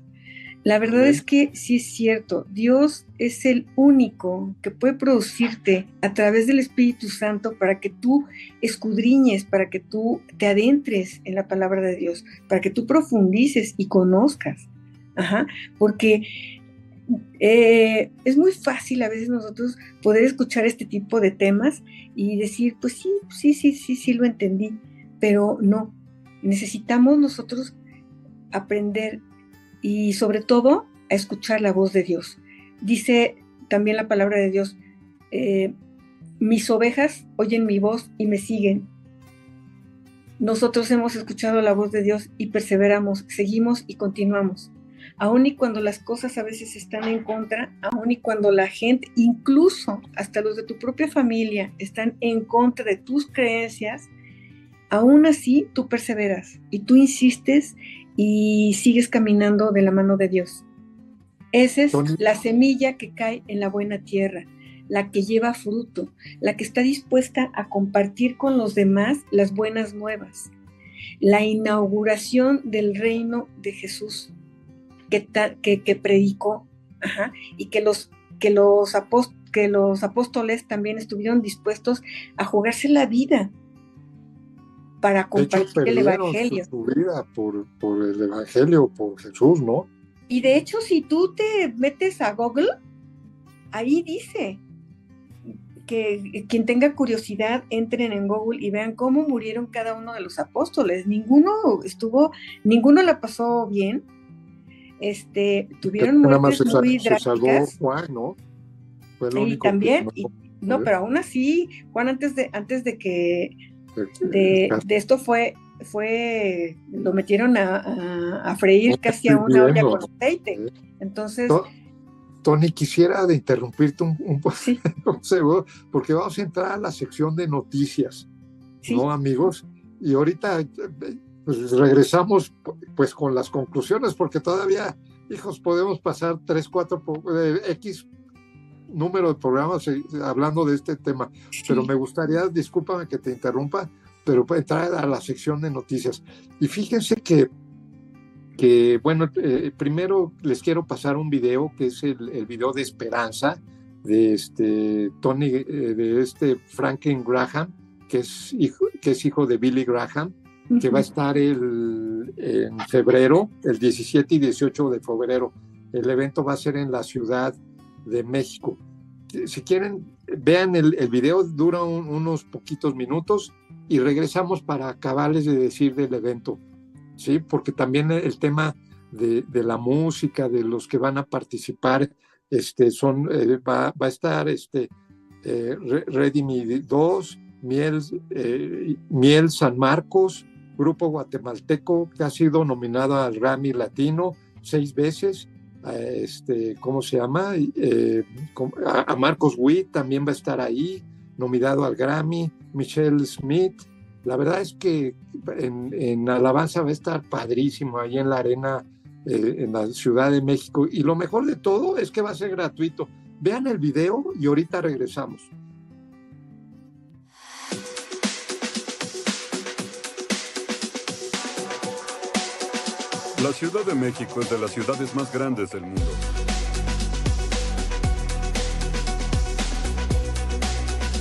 La verdad es que sí es cierto, Dios es el único que puede producirte a través del Espíritu Santo para que tú escudriñes, para que tú te adentres en la palabra de Dios, para que tú profundices y conozcas. Ajá, porque eh, es muy fácil a veces nosotros poder escuchar este tipo de temas y decir, pues sí, sí, sí, sí, sí lo entendí, pero no, necesitamos nosotros aprender y sobre todo a escuchar la voz de Dios. Dice también la palabra de Dios, eh, mis ovejas oyen mi voz y me siguen. Nosotros hemos escuchado la voz de Dios y perseveramos, seguimos y continuamos. Aun y cuando las cosas a veces están en contra, aun y cuando la gente, incluso hasta los de tu propia familia, están en contra de tus creencias, aún así tú perseveras y tú insistes y sigues caminando de la mano de Dios. Esa es la semilla que cae en la buena tierra, la que lleva fruto, la que está dispuesta a compartir con los demás las buenas nuevas. La inauguración del reino de Jesús que, que, predicó y que los, que, los que los apóstoles también estuvieron dispuestos a jugarse la vida para compartir el Evangelio. Su, vida por, por el Evangelio, por Jesús, ¿no? Y de hecho, si tú te metes a Google, ahí dice que quien tenga curiosidad entren en Google y vean cómo murieron cada uno de los apóstoles. Ninguno estuvo, ninguno la pasó bien. Este, tuvieron muertes muy drásticas. Juan, ¿no? y también, no, pero aún así, Juan antes de antes de que de, esto fue fue lo metieron a, freír casi a una olla con aceite. Entonces, Tony, quisiera de interrumpirte un, un, segundo, *laughs* porque vamos a entrar a la sección de noticias, ¿no, amigos? Y ahorita pues, regresamos pues con las conclusiones, porque todavía, hijos, podemos pasar tres, cuatro, eh, X número de programas eh, hablando de este tema, pero me gustaría, discúlpame que te interrumpa, pero entrar a la sección de noticias. Y fíjense que que bueno, eh, primero les quiero pasar un video que es el, el video de Esperanza de este Tony, eh, de este Franklin Graham, que es hijo, que es hijo de Billy Graham, que va a estar el, en febrero, el 17 y 18 de febrero. El evento va a ser en la Ciudad de México. Si quieren, vean el, video, dura unos poquitos minutos y regresamos para acabarles de decir del evento. ¿sí? Porque también el tema de, la música, de los que van a participar, este, son, eh, va, a estar este, eh, Redimi 2, Miel, eh, Miel San Marcos, grupo guatemalteco que ha sido nominado al Grammy Latino seis veces. Este, ¿Cómo se llama? a, Marcos Witt también va a estar ahí, nominado al Grammy. Michelle Smith, la verdad es que en, Alabanza va a estar padrísimo ahí en la arena, eh, en la Ciudad de México. Y lo mejor de todo es que va a ser gratuito. Vean el video y ahorita regresamos. La Ciudad de México es de las ciudades más grandes del mundo.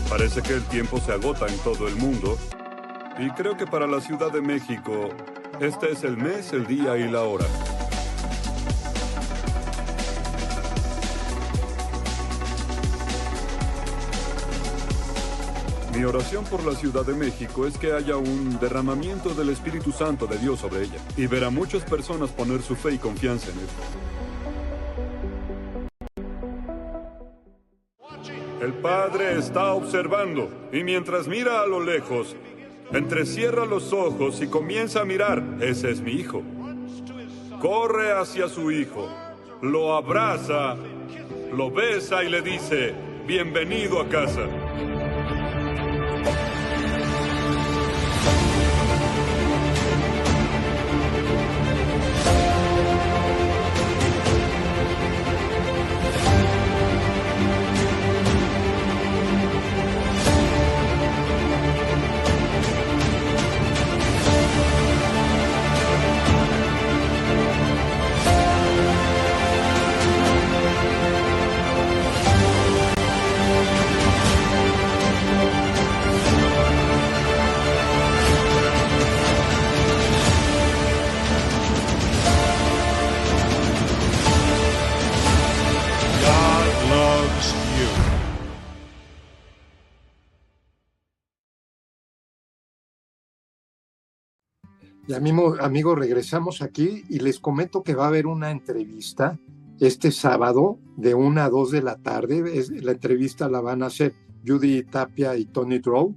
Parece que el tiempo se agota en todo el mundo y creo que para la Ciudad de México, este es el mes, el día y la hora. Mi oración por la Ciudad de México es que haya un derramamiento del Espíritu Santo de Dios sobre ella y ver a muchas personas poner su fe y confianza en Él. El Padre está observando y mientras mira a lo lejos, Entrecierra los ojos y comienza a mirar. Ese es mi hijo. Corre hacia su hijo, lo abraza, lo besa y le dice, bienvenido a casa. Y amigo, amigo, regresamos aquí y les comento que va a haber una entrevista este sábado de una a dos de la tarde. la entrevista la van a hacer Judy Tapia y Tony Drow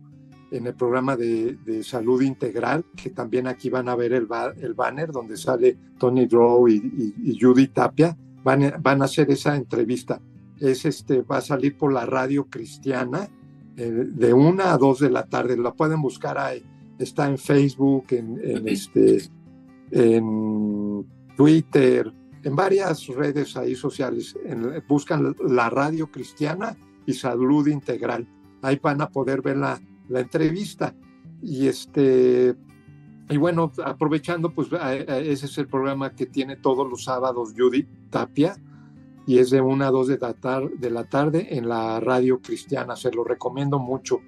en el programa de, salud integral, que también aquí van a ver el, el banner donde sale Tony Drow y, Judy Tapia. Van, van, a hacer esa entrevista. Es este, va a salir por la radio cristiana eh, de una a dos de la tarde. La pueden buscar ahí está en Facebook, en, este, en Twitter, en varias redes ahí sociales. buscan la radio cristiana y salud integral. Ahí van a poder ver la, la entrevista. Y este y bueno, aprovechando, pues ese es el programa que tiene todos los sábados Judith Tapia y es de una a dos de de la tarde en la radio cristiana. Se lo recomiendo mucho.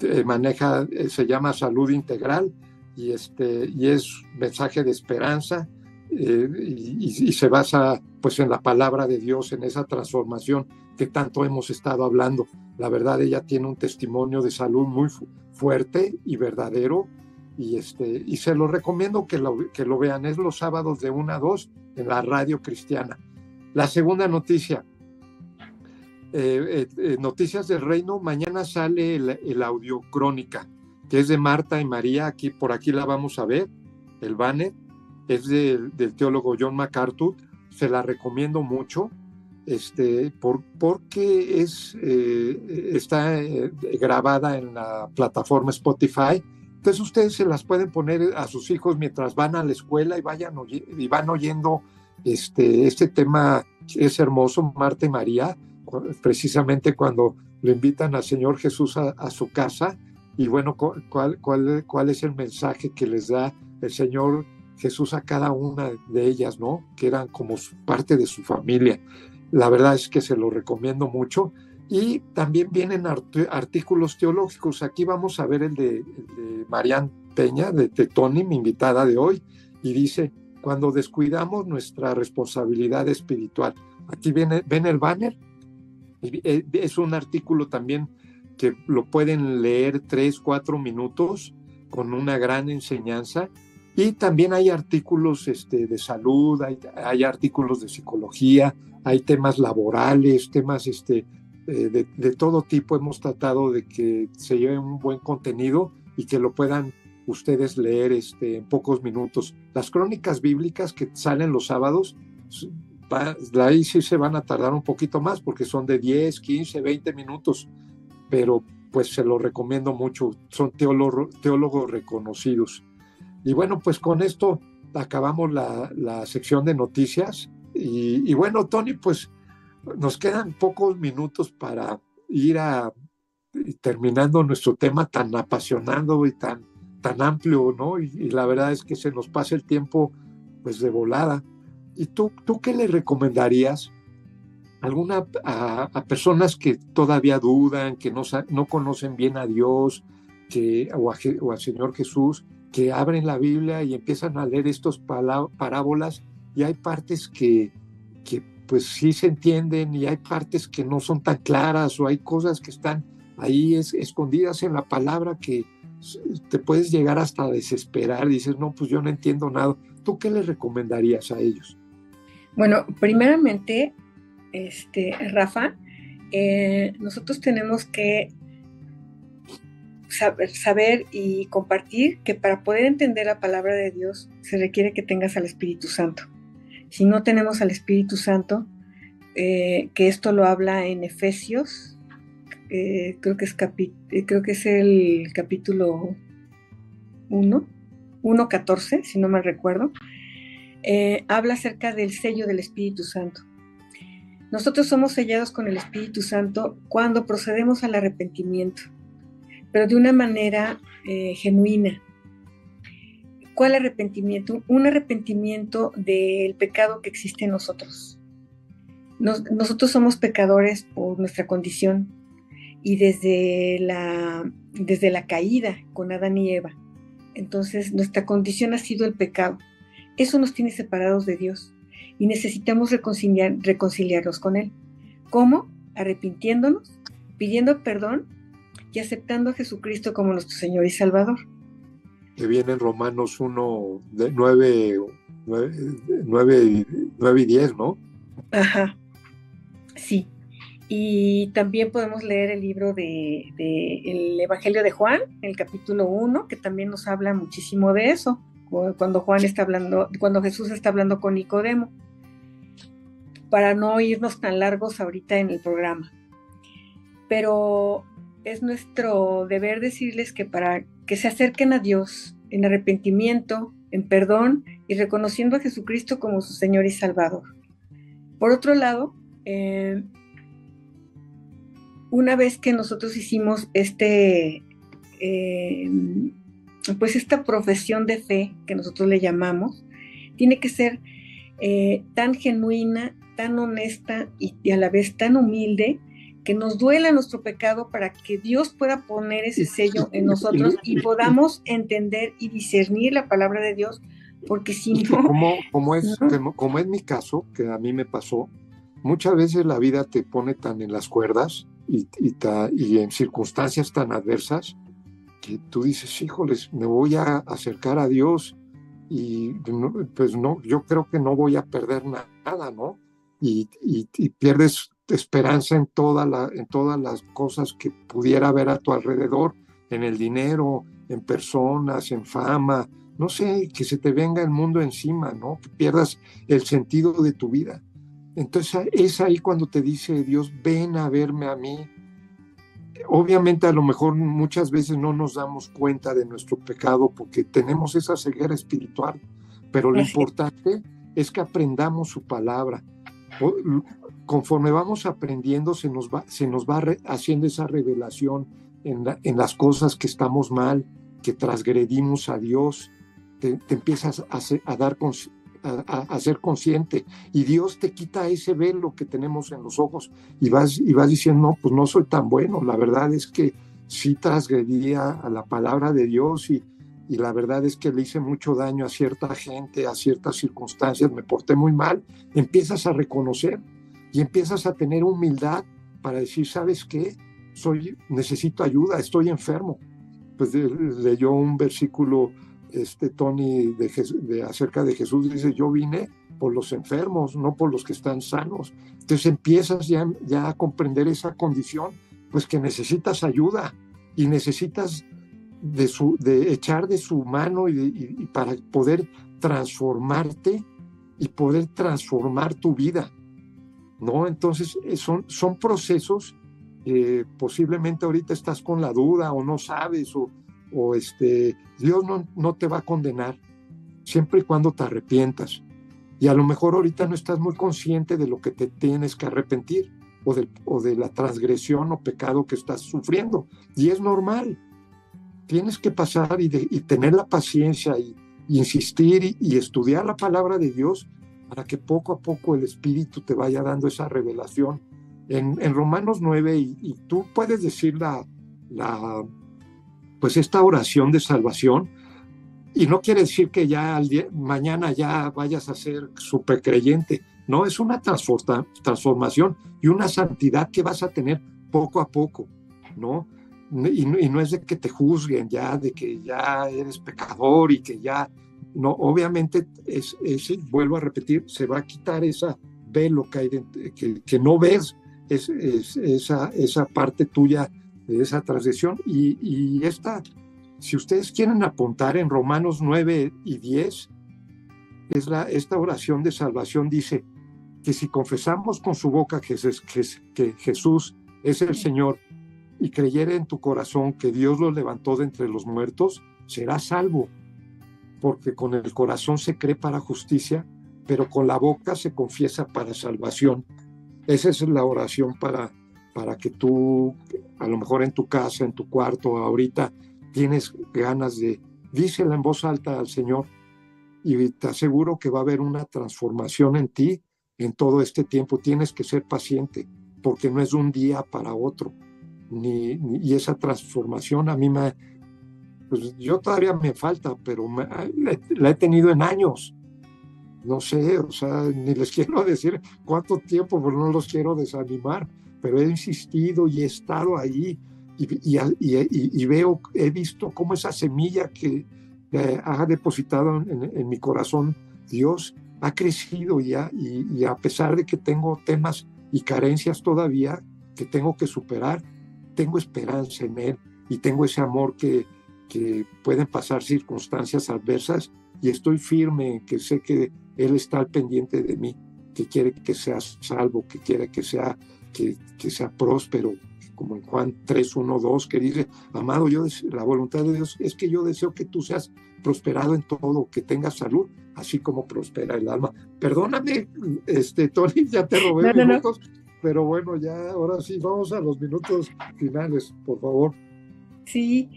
Eh, maneja, eh, se llama Salud Integral y, este, y es mensaje de esperanza eh, y, se basa pues en la palabra de Dios, en esa transformación que tanto hemos estado hablando. La verdad, ella tiene un testimonio de salud muy fuerte y verdadero y, este, y se lo recomiendo que lo, que lo vean. Es los sábados de 1 a 2 en la radio cristiana. La segunda noticia, eh, eh, Noticias del Reino, mañana sale el, audio crónica, que es de Marta y María, aquí, por aquí la vamos a ver, el banner, es del teólogo John MacArthur, se la recomiendo mucho, este, por, porque es, eh, está grabada en la plataforma Spotify, entonces ustedes se las pueden poner a sus hijos mientras van a la escuela y, vayan, y van oyendo este, este tema, es hermoso, Marta y María, precisamente cuando lo invitan al Señor Jesús a, su casa y bueno, ¿cuál, cuál, cuál es el mensaje que les da el Señor Jesús a cada una de ellas, ¿no? Que eran como parte de su familia. La verdad es que se lo recomiendo mucho. Y también vienen artículos teológicos. Aquí vamos a ver el de, Marian Peña, de Tetoni, mi invitada de hoy, y dice, cuando descuidamos nuestra responsabilidad espiritual. Aquí viene, ven el banner, es un artículo también que lo pueden leer tres, cuatro minutos con una gran enseñanza. Y también hay artículos este, de salud, hay, artículos de psicología, hay temas laborales, temas este, eh, de, todo tipo. Hemos tratado de que se lleve un buen contenido y que lo puedan ustedes leer este, en pocos minutos. Las crónicas bíblicas que salen los sábados ahí sí se van a tardar un poquito más porque son de 10, 15, 20 minutos, pero pues se lo recomiendo mucho, son teólogos reconocidos. Y bueno, pues con esto acabamos la, sección de noticias y, bueno, Tony, pues nos quedan pocos minutos para ir a terminando nuestro tema tan apasionado y tan, tan amplio, ¿no? Y, y la verdad es que se nos pasa el tiempo pues de volada. ¿Y tú, tú qué le recomendarías alguna, a, personas que todavía dudan, que no, no conocen bien a Dios que, o, al Señor Jesús, que abren la Biblia y empiezan a leer estos parábolas y hay partes que, que pues sí se entienden y hay partes que no son tan claras o hay cosas que están ahí escondidas en la palabra que te puedes llegar hasta a desesperar, dices, no, pues yo no entiendo nada. ¿Tú qué les recomendarías a ellos? Bueno, primeramente, este, Rafa, eh, nosotros tenemos que saber, saber, y compartir que para poder entender la palabra de Dios se requiere que tengas al Espíritu Santo. Si no tenemos al Espíritu Santo, eh, que esto lo habla en Efesios, eh, creo, que es creo que es el capítulo 1, 1.14, si no mal recuerdo, eh, habla acerca del sello del Espíritu Santo. Nosotros somos sellados con el Espíritu Santo cuando procedemos al arrepentimiento, pero de una manera eh, genuina. ¿Cuál arrepentimiento? Un arrepentimiento del pecado que existe en nosotros. nosotros somos pecadores por nuestra condición y desde la, desde la caída con Adán y Eva. Entonces nuestra condición ha sido el pecado eso nos tiene separados de Dios y necesitamos reconciliar, reconciliarnos con Él. ¿Cómo? Arrepintiéndonos, pidiendo perdón y aceptando a Jesucristo como nuestro Señor y Salvador. Que viene en Romanos 1, 9, 9, 9, y 10, ¿no? Ajá, sí. Y también podemos leer el libro de, de, el Evangelio de Juan, el capítulo 1, que también nos habla muchísimo de eso cuando Juan está hablando, cuando Jesús está hablando con Nicodemo, para no irnos tan largos ahorita en el programa. Pero es nuestro deber decirles que para que se acerquen a Dios en arrepentimiento, en perdón y reconociendo a Jesucristo como su Señor y Salvador. Por otro lado, eh, una vez que nosotros hicimos este eh, pues esta profesión de fe que nosotros le llamamos, tiene que ser eh, tan genuina, tan honesta y, a la vez tan humilde que nos duela nuestro pecado para que Dios pueda poner ese sello en nosotros y podamos entender y discernir la palabra de Dios, porque si no... Como, como, es, como es mi caso, que a mí me pasó, muchas veces la vida te pone tan en las cuerdas y, y, en circunstancias tan adversas que tú dices, híjoles, me voy a acercar a Dios y pues no, yo creo que no voy a perder nada, ¿no? Y, pierdes esperanza en, toda en todas las cosas que pudiera haber a tu alrededor, en el dinero, en personas, en fama, no sé, que se te venga el mundo encima, ¿no? Que pierdas el sentido de tu vida. Entonces es ahí cuando te dice Dios, ven a verme a mí. Obviamente a lo mejor muchas veces no nos damos cuenta de nuestro pecado porque tenemos esa ceguera espiritual, pero lo importante es que aprendamos su palabra. Conforme vamos aprendiendo, se nos va, se nos va haciendo esa revelación en, las cosas que estamos mal, que transgredimos a Dios, te, empiezas a, a dar a, ser consciente y Dios te quita ese velo que tenemos en los ojos y vas, y vas diciendo, no, pues no soy tan bueno, la verdad es que sí transgredía a la palabra de Dios y, y la verdad es que le hice mucho daño a cierta gente, a ciertas circunstancias, me porté muy mal, empiezas a reconocer y empiezas a tener humildad para decir, ¿sabes qué? Soy, necesito ayuda, estoy enfermo. Pues leyó un versículo este Tony de, acerca de Jesús dice, yo vine por los enfermos, no por los que están sanos. Entonces empiezas ya, ya a comprender esa condición, pues que necesitas ayuda y necesitas de, su, de echar de su mano y, para poder transformarte y poder transformar tu vida. ¿no? Entonces eh, son, son procesos, posiblemente ahorita estás con la duda o no sabes o, o este, Dios no, no te va a condenar siempre y cuando te arrepientas. Y a lo mejor ahorita no estás muy consciente de lo que te tienes que arrepentir o de, o de la transgresión o pecado que estás sufriendo. Y es normal. Tienes que pasar y, tener la paciencia y, insistir y, estudiar la palabra de Dios para que poco a poco el Espíritu te vaya dando esa revelación. En, Romanos 9, y, tú puedes decir la, la pues esta oración de salvación, y no quiere decir que ya al día, mañana ya vayas a ser súper creyente, no, es una transformación y una santidad que vas a tener poco a poco, ¿no? Y, no es de que te juzguen ya, de que ya eres pecador y que ya, no, obviamente, es, vuelvo a repetir, se va a quitar esa velo que, hay que, que no ves, es, esa, esa parte tuya de esa transgresión. Y, esta, si ustedes quieren apuntar en Romanos 9 y 10, es la, esta oración de salvación dice que si confesamos con su boca que, que Jesús es el Señor y creyere en tu corazón que Dios lo levantó de entre los muertos, serás salvo, porque con el corazón se cree para justicia, pero con la boca se confiesa para salvación. Esa es la oración para, para que tú, a lo mejor en tu casa, en tu cuarto, ahorita tienes ganas de, dísela en voz alta al Señor y te aseguro que va a haber una transformación en ti en todo este tiempo. Tienes que ser paciente porque no es un día para otro. Ni, y esa transformación a mí me, pues yo todavía me falta, pero la, he tenido en años. No sé, o sea, ni les *laughs* quiero decir cuánto tiempo, pero no los quiero desanimar pero he insistido y he estado ahí y, veo, he visto cómo esa semilla que ha depositado en, mi corazón Dios ha crecido ya y, a pesar de que tengo temas y carencias todavía que tengo que superar, tengo esperanza en Él y tengo ese amor que, que pueden pasar circunstancias adversas y estoy firme en que sé que Él está al pendiente de mí, que quiere que sea salvo, que quiere que sea que, sea próspero, como en Juan 3, 1, 2, que dice, amado, yo la voluntad de Dios es que yo deseo que tú seas prosperado en todo, que tengas salud, así como prospera el alma. Perdóname, este, Tony, ya te robé minutos, pero bueno, ya ahora sí, vamos a los minutos finales, por favor. Sí,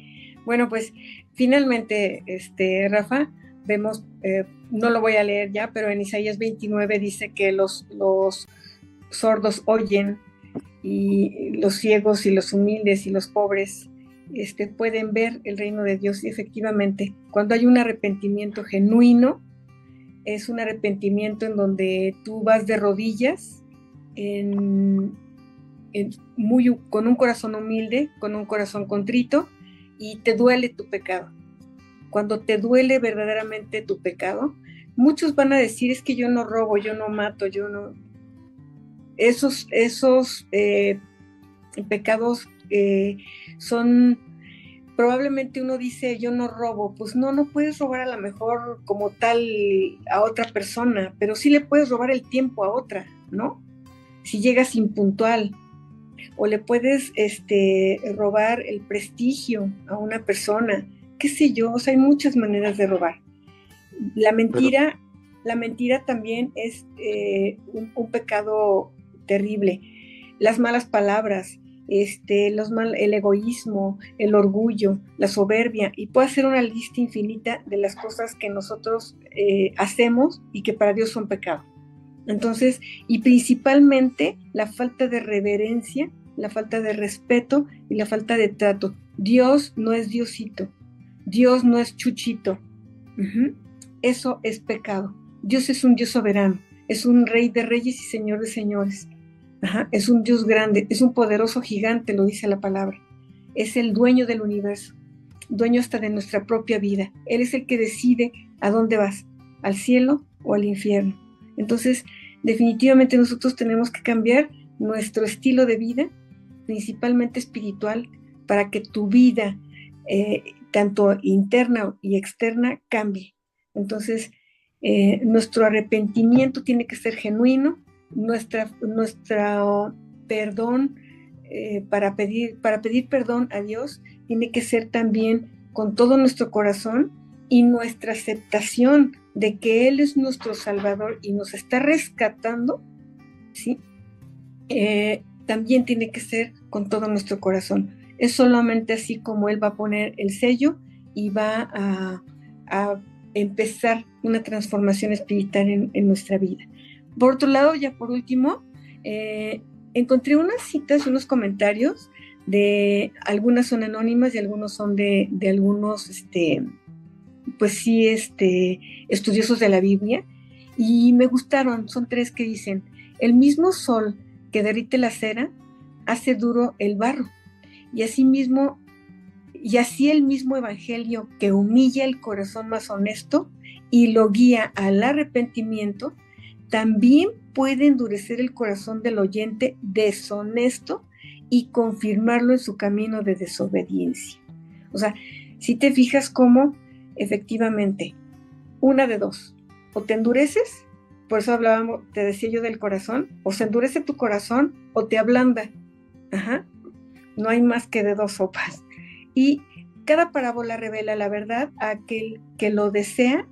bueno, pues finalmente, este, Rafa, vemos, eh, no lo voy a leer ya, pero en Isaías 29 dice que los, los sordos oyen y los ciegos y los humildes y los pobres este, pueden ver el reino de Dios y efectivamente cuando hay un arrepentimiento genuino, es un arrepentimiento en donde tú vas de rodillas muy, con un corazón humilde, con un corazón contrito y te duele tu pecado. Cuando te duele verdaderamente tu pecado, muchos van a decir es que yo no robo, yo no mato, yo no... Esos, esos eh, pecados eh, son probablemente uno dice yo no robo, pues no, no puedes robar a lo mejor como tal a otra persona, pero sí le puedes robar el tiempo a otra, ¿no? Si llegas impuntual, o le puedes este, robar el prestigio a una persona, qué sé yo, o sea, hay muchas maneras de robar. La mentira, la mentira también es eh, un, pecado terrible. Las malas palabras, este, los mal, el egoísmo, el orgullo, la soberbia, y puede ser una lista infinita de las cosas que nosotros eh, hacemos y que para Dios son pecado. Entonces, y principalmente la falta de reverencia, la falta de respeto y la falta de trato. Dios no es Diosito, Dios no es Chuchito. Eso es pecado. Dios es un Dios soberano, es un rey de reyes y señor de señores. Es un Dios grande, es un poderoso gigante, lo dice la palabra. Es el dueño del universo, dueño hasta de nuestra propia vida. Él es el que decide a dónde vas, al cielo o al infierno. Entonces, definitivamente nosotros tenemos que cambiar nuestro estilo de vida, principalmente espiritual, para que tu vida, eh, tanto interna y externa, cambie. Entonces, eh, nuestro arrepentimiento tiene que ser genuino, nuestra, nuestro perdón eh, para, pedir, para pedir perdón a Dios tiene que ser también con todo nuestro corazón y nuestra aceptación de que Él es nuestro Salvador y nos está rescatando, ¿sí? Eh, también tiene que ser con todo nuestro corazón. Es solamente así como Él va a poner el sello y va a, empezar una transformación espiritual en, nuestra vida. Por otro lado, ya por último, eh, encontré unas citas, unos comentarios de algunas son anónimas y algunos son de, de algunos este, pues sí, este, estudiosos de la Biblia, y me gustaron, son tres que dicen, el mismo sol que derrite la cera hace duro el barro, y así mismo, y así el mismo evangelio que humilla el corazón más honesto y lo guía al arrepentimiento, también puede endurecer el corazón del oyente deshonesto y confirmarlo en su camino de desobediencia. O sea, si te fijas cómo efectivamente, una de dos, o te endureces, por eso hablábamos, te decía yo del corazón, o se endurece tu corazón o te ablanda. Ajá. No hay más que de dos sopas. Y cada parábola revela la verdad a aquel que lo desea,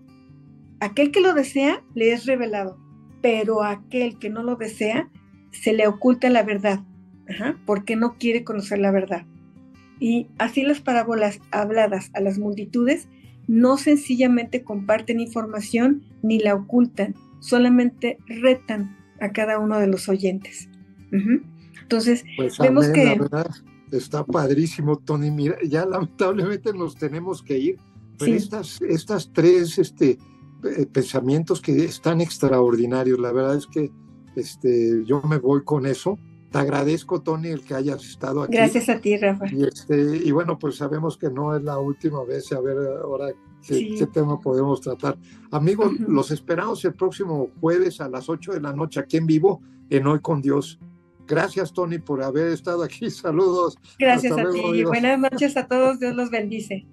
aquel que lo desea le es revelado, pero aquel que no lo desea se le oculta la verdad, Ajá. porque no quiere conocer la verdad. Y así las parábolas habladas a las multitudes no sencillamente comparten información ni la ocultan, solamente retan a cada uno de los oyentes. Entonces, pues, vemos que... La verdad, está padrísimo, Tony. Mira, ya lamentablemente nos tenemos que ir, pero estas, estas tres este, pensamientos que están extraordinarios, la verdad es que este, yo me voy con eso te agradezco, Tony, el que hayas estado aquí. Gracias a ti, Rafa. Y, este, y bueno, pues sabemos que no es la última vez, a ver ahora qué, tema podemos tratar. Amigos, los esperamos el próximo jueves a las 8 de la noche aquí en vivo en Hoy con Dios. Gracias, Tony, por haber estado aquí. *laughs* Saludos. Gracias a ti. Buenas noches a todos. Dios los bendice.